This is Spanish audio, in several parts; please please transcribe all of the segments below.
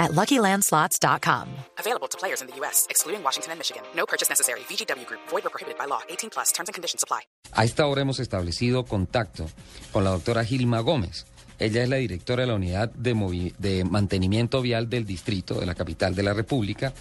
at LuckyLandSlots.com. Available to players in the U.S., excluding Washington and Michigan. No purchase necessary. VGW Group. Void or prohibited by law. 18 plus. Terms and conditions apply. A esta hora hemos establecido contacto con la doctora Gilma Gómez. Ella es la directora de la Unidad de, Movi- de Mantenimiento Vial del Distrito de la capital de la República,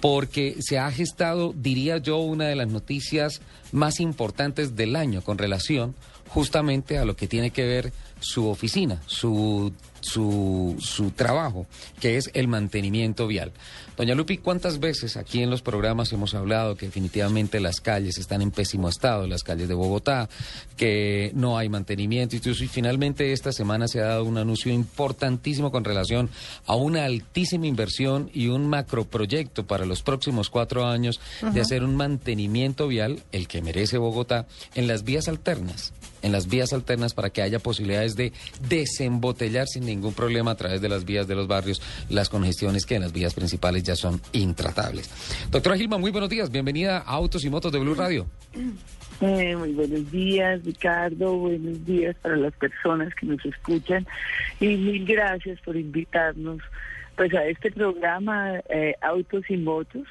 porque se ha gestado, diría yo, una de las noticias más importantes del año con relación justamente a lo que tiene que ver su oficina, su, su, su trabajo, que es el mantenimiento vial. Doña Lupi, ¿cuántas veces aquí en los programas hemos hablado que definitivamente las calles están en pésimo estado, las calles de Bogotá, que no hay mantenimiento y finalmente esta semana se ha dado un anuncio importantísimo con relación a una altísima inversión y un macroproyecto para los próximos cuatro años de hacer un mantenimiento vial, el que merece Bogotá, en las vías alternas en las vías alternas para que haya posibilidades de desembotellar sin ningún problema a través de las vías de los barrios las congestiones que en las vías principales ya son intratables. Doctora Gilma, muy buenos días. Bienvenida a Autos y Motos de Blue Radio. Eh, muy buenos días, Ricardo. Buenos días para las personas que nos escuchan. Y mil gracias por invitarnos pues a este programa eh, Autos y Motos.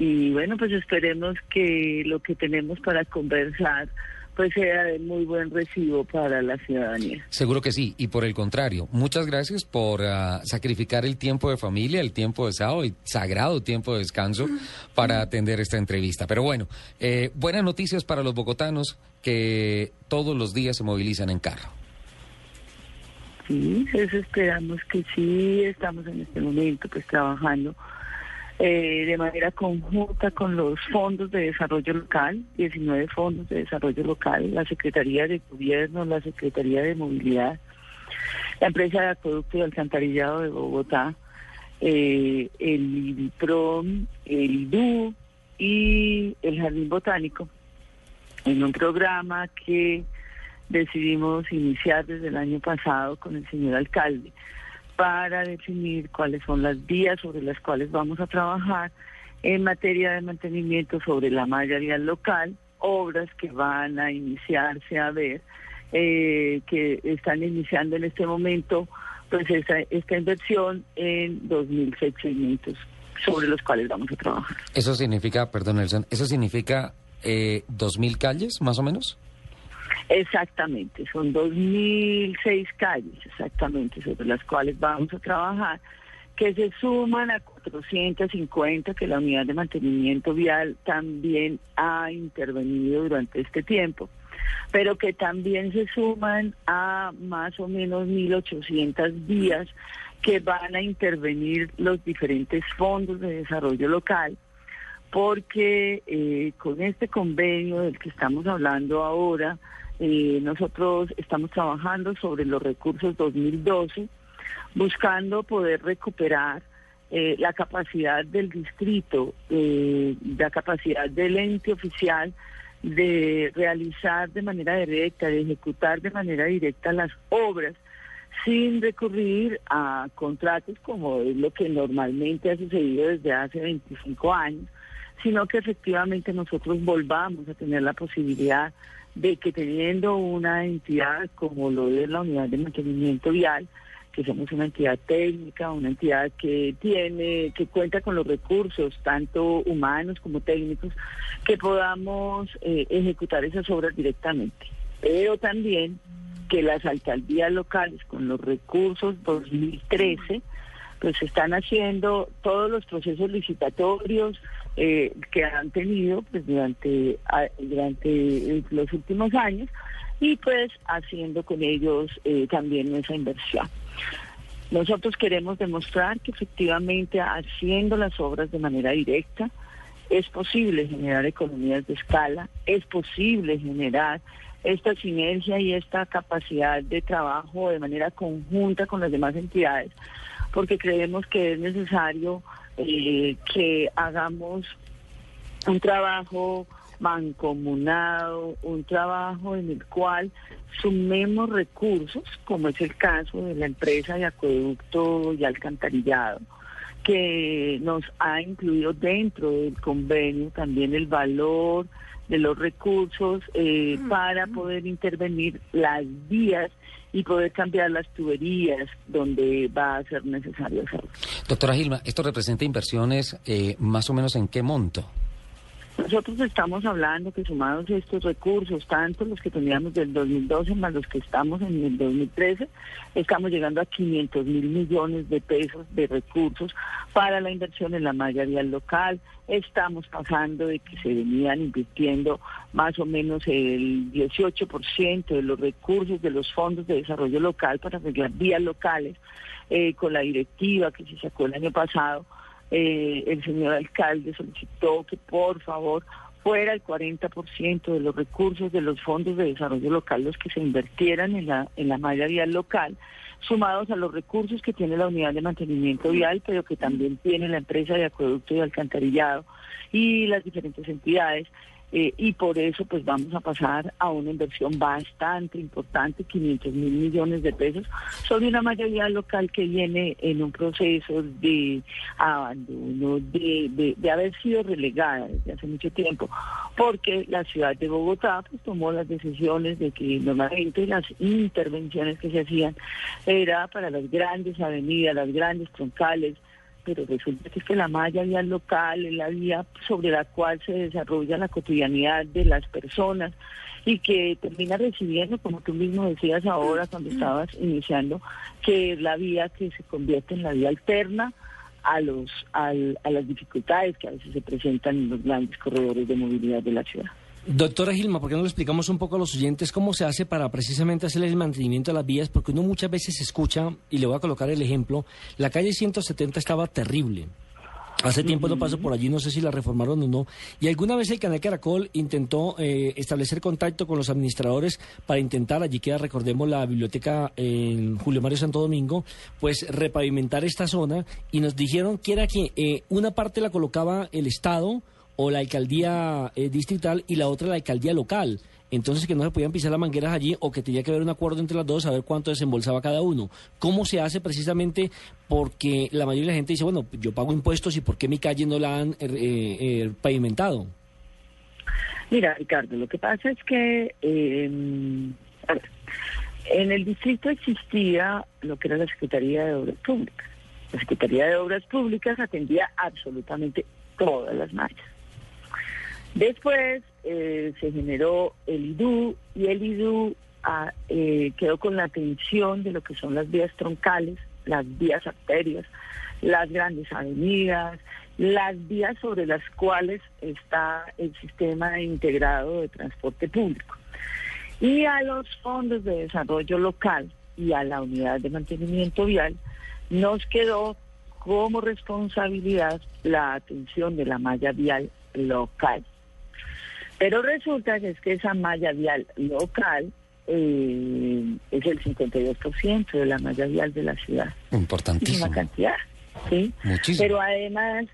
Y bueno, pues esperemos que lo que tenemos para conversar pues sea de muy buen recibo para la ciudadanía. Seguro que sí. Y por el contrario, muchas gracias por ah, sacrificar el tiempo de familia, el tiempo de sábado y sagrado tiempo de descanso para atender esta entrevista. Pero bueno, eh, buenas noticias para los bogotanos que todos los días se movilizan en carro. Sí, eso esperamos que sí. Estamos en este momento pues trabajando eh, de manera conjunta con los fondos de desarrollo local, 19 fondos de desarrollo local, la Secretaría de Gobierno, la Secretaría de Movilidad, la empresa de acueducto y alcantarillado de Bogotá, eh, el IBIPROM, el IDU y el Jardín Botánico, en un programa que decidimos iniciar desde el año pasado con el señor alcalde para definir cuáles son las vías sobre las cuales vamos a trabajar en materia de mantenimiento sobre la malla vial local, obras que van a iniciarse a ver, eh, que están iniciando en este momento pues esta, esta inversión en 2.600 sobre los cuales vamos a trabajar. Eso significa, perdón Nelson, eso significa eh, 2.000 calles más o menos. Exactamente, son 2.006 calles exactamente sobre las cuales vamos a trabajar, que se suman a 450 que la unidad de mantenimiento vial también ha intervenido durante este tiempo, pero que también se suman a más o menos 1.800 vías que van a intervenir los diferentes fondos de desarrollo local porque eh, con este convenio del que estamos hablando ahora, eh, nosotros estamos trabajando sobre los recursos 2012, buscando poder recuperar eh, la capacidad del distrito, eh, la capacidad del ente oficial de realizar de manera directa, de ejecutar de manera directa las obras sin recurrir a contratos como es lo que normalmente ha sucedido desde hace 25 años, sino que efectivamente nosotros volvamos a tener la posibilidad de que teniendo una entidad como lo es la unidad de mantenimiento vial, que somos una entidad técnica, una entidad que tiene, que cuenta con los recursos, tanto humanos como técnicos, que podamos eh, ejecutar esas obras directamente. Pero también que las alcaldías locales con los recursos 2013 pues están haciendo todos los procesos licitatorios eh, que han tenido pues durante durante los últimos años y pues haciendo con ellos eh, también esa inversión. Nosotros queremos demostrar que efectivamente haciendo las obras de manera directa es posible generar economías de escala, es posible generar esta sinergia y esta capacidad de trabajo de manera conjunta con las demás entidades, porque creemos que es necesario eh, que hagamos un trabajo mancomunado, un trabajo en el cual sumemos recursos, como es el caso de la empresa de acueducto y alcantarillado, que nos ha incluido dentro del convenio también el valor de los recursos eh, para poder intervenir las vías y poder cambiar las tuberías donde va a ser necesario hacerlo. Doctora Gilma, ¿esto representa inversiones eh, más o menos en qué monto? Nosotros estamos hablando que sumados estos recursos, tanto los que teníamos del 2012 más los que estamos en el 2013, estamos llegando a 500 mil millones de pesos de recursos para la inversión en la malla vial local. Estamos pasando de que se venían invirtiendo más o menos el 18% de los recursos de los fondos de desarrollo local para arreglar vías locales eh, con la directiva que se sacó el año pasado eh, el señor alcalde solicitó que por favor fuera el 40% de los recursos de los fondos de desarrollo local los que se invirtieran en la, en la malla vial local, sumados a los recursos que tiene la unidad de mantenimiento vial, pero que también tiene la empresa de acueducto y alcantarillado y las diferentes entidades. Eh, y por eso pues vamos a pasar a una inversión bastante importante, 500 mil millones de pesos, sobre una mayoría local que viene en un proceso de abandono, de, haber sido relegada desde hace mucho tiempo, porque la ciudad de Bogotá pues, tomó las decisiones de que normalmente las intervenciones que se hacían era para las grandes avenidas, las grandes troncales, pero resulta que es que la malla vial local es la vía sobre la cual se desarrolla la cotidianidad de las personas y que termina recibiendo, como tú mismo decías ahora cuando estabas iniciando, que es la vía que se convierte en la vía alterna a los a las dificultades que a veces se presentan en los grandes corredores de movilidad de la ciudad. Doctora Gilma, ¿por qué no le explicamos un poco a los oyentes cómo se hace para precisamente hacer el mantenimiento de las vías? Porque uno muchas veces escucha, y le voy a colocar el ejemplo, la calle 170 estaba terrible. Hace tiempo no paso por allí, no sé si la reformaron o no. Y alguna vez el canal Caracol intentó eh, establecer contacto con los administradores para intentar, allí queda, recordemos, la biblioteca en Julio Mario Santo Domingo, pues repavimentar esta zona. Y nos dijeron que era que eh, una parte la colocaba el Estado, o la alcaldía eh, distrital y la otra la alcaldía local. Entonces que no se podían pisar las mangueras allí o que tenía que haber un acuerdo entre las dos a ver cuánto desembolsaba cada uno. ¿Cómo se hace precisamente? Porque la mayoría de la gente dice, bueno, yo pago impuestos y ¿por qué mi calle no la han eh, eh, pavimentado? Mira, Ricardo, lo que pasa es que em, en el distrito existía lo que era la Secretaría de Obras Públicas. La Secretaría de Obras Públicas atendía absolutamente todas las mallas. Después eh, se generó el IDU y el IDU ah, eh, quedó con la atención de lo que son las vías troncales, las vías arterias, las grandes avenidas, las vías sobre las cuales está el sistema integrado de transporte público. Y a los fondos de desarrollo local y a la unidad de mantenimiento vial nos quedó como responsabilidad la atención de la malla vial local. Pero resulta que es que esa malla vial local eh, es el 52% de la malla vial de la ciudad. Importantísima. una cantidad, ¿sí? Muchísimo. Pero además,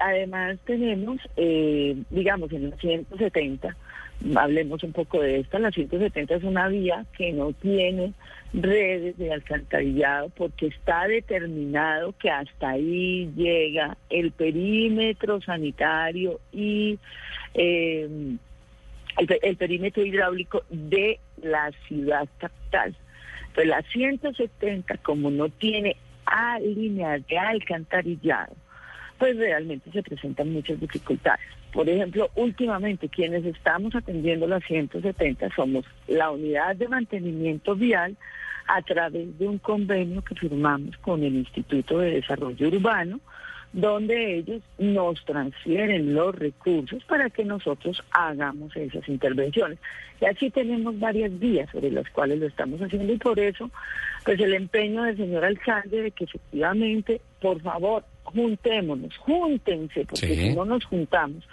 además tenemos, eh, digamos, en los 170, hablemos un poco de esto, la 170 es una vía que no tiene redes de alcantarillado porque está determinado que hasta ahí llega el perímetro sanitario y eh, el, perímetro hidráulico de la ciudad capital. Pues la 170, como no tiene a de alcantarillado, pues realmente se presentan muchas dificultades. Por ejemplo, últimamente quienes estamos atendiendo la 170 somos la unidad de mantenimiento vial a través de un convenio que firmamos con el Instituto de Desarrollo Urbano, donde ellos nos transfieren los recursos para que nosotros hagamos esas intervenciones. Y así tenemos varias vías sobre las cuales lo estamos haciendo y por eso, pues el empeño del señor alcalde de que efectivamente, por favor, juntémonos, júntense, porque si no nos juntamos,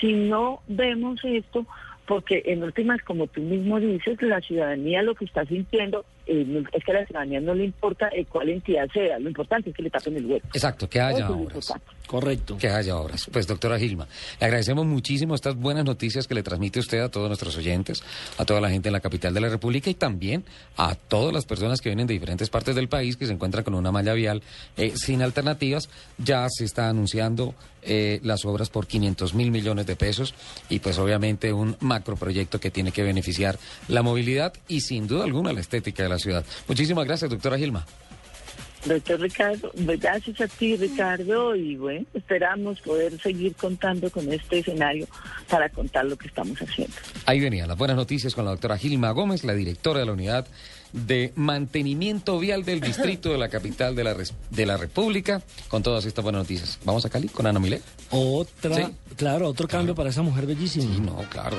si no vemos esto, porque en últimas, como tú mismo dices, la ciudadanía lo que está sintiendo eh, es que a la ciudadanía no le importa eh, cuál entidad sea, lo importante es que le tapen el hueco. Exacto, que haya Eso obras. Correcto. Que haya obras. Pues doctora Gilma, le agradecemos muchísimo estas buenas noticias que le transmite usted a todos nuestros oyentes, a toda la gente en la capital de la República y también a todas las personas que vienen de diferentes partes del país que se encuentran con una malla vial eh, sin alternativas. Ya se está anunciando eh, las obras por 500 mil millones de pesos y pues obviamente un macroproyecto que tiene que beneficiar la movilidad y sin duda alguna la estética de la ciudad. Muchísimas gracias, doctora Gilma. Doctor Ricardo, pues, gracias a ti, Ricardo, y bueno, esperamos poder seguir contando con este escenario para contar lo que estamos haciendo. Ahí venían las buenas noticias con la doctora Gilma Gómez, la directora de la unidad de mantenimiento vial del distrito de la capital de la, res- de la República, con todas estas buenas noticias. Vamos a Cali con Ana Milé. Otra, Sí. claro, otro cambio para esa mujer bellísima. Sí, no, claro.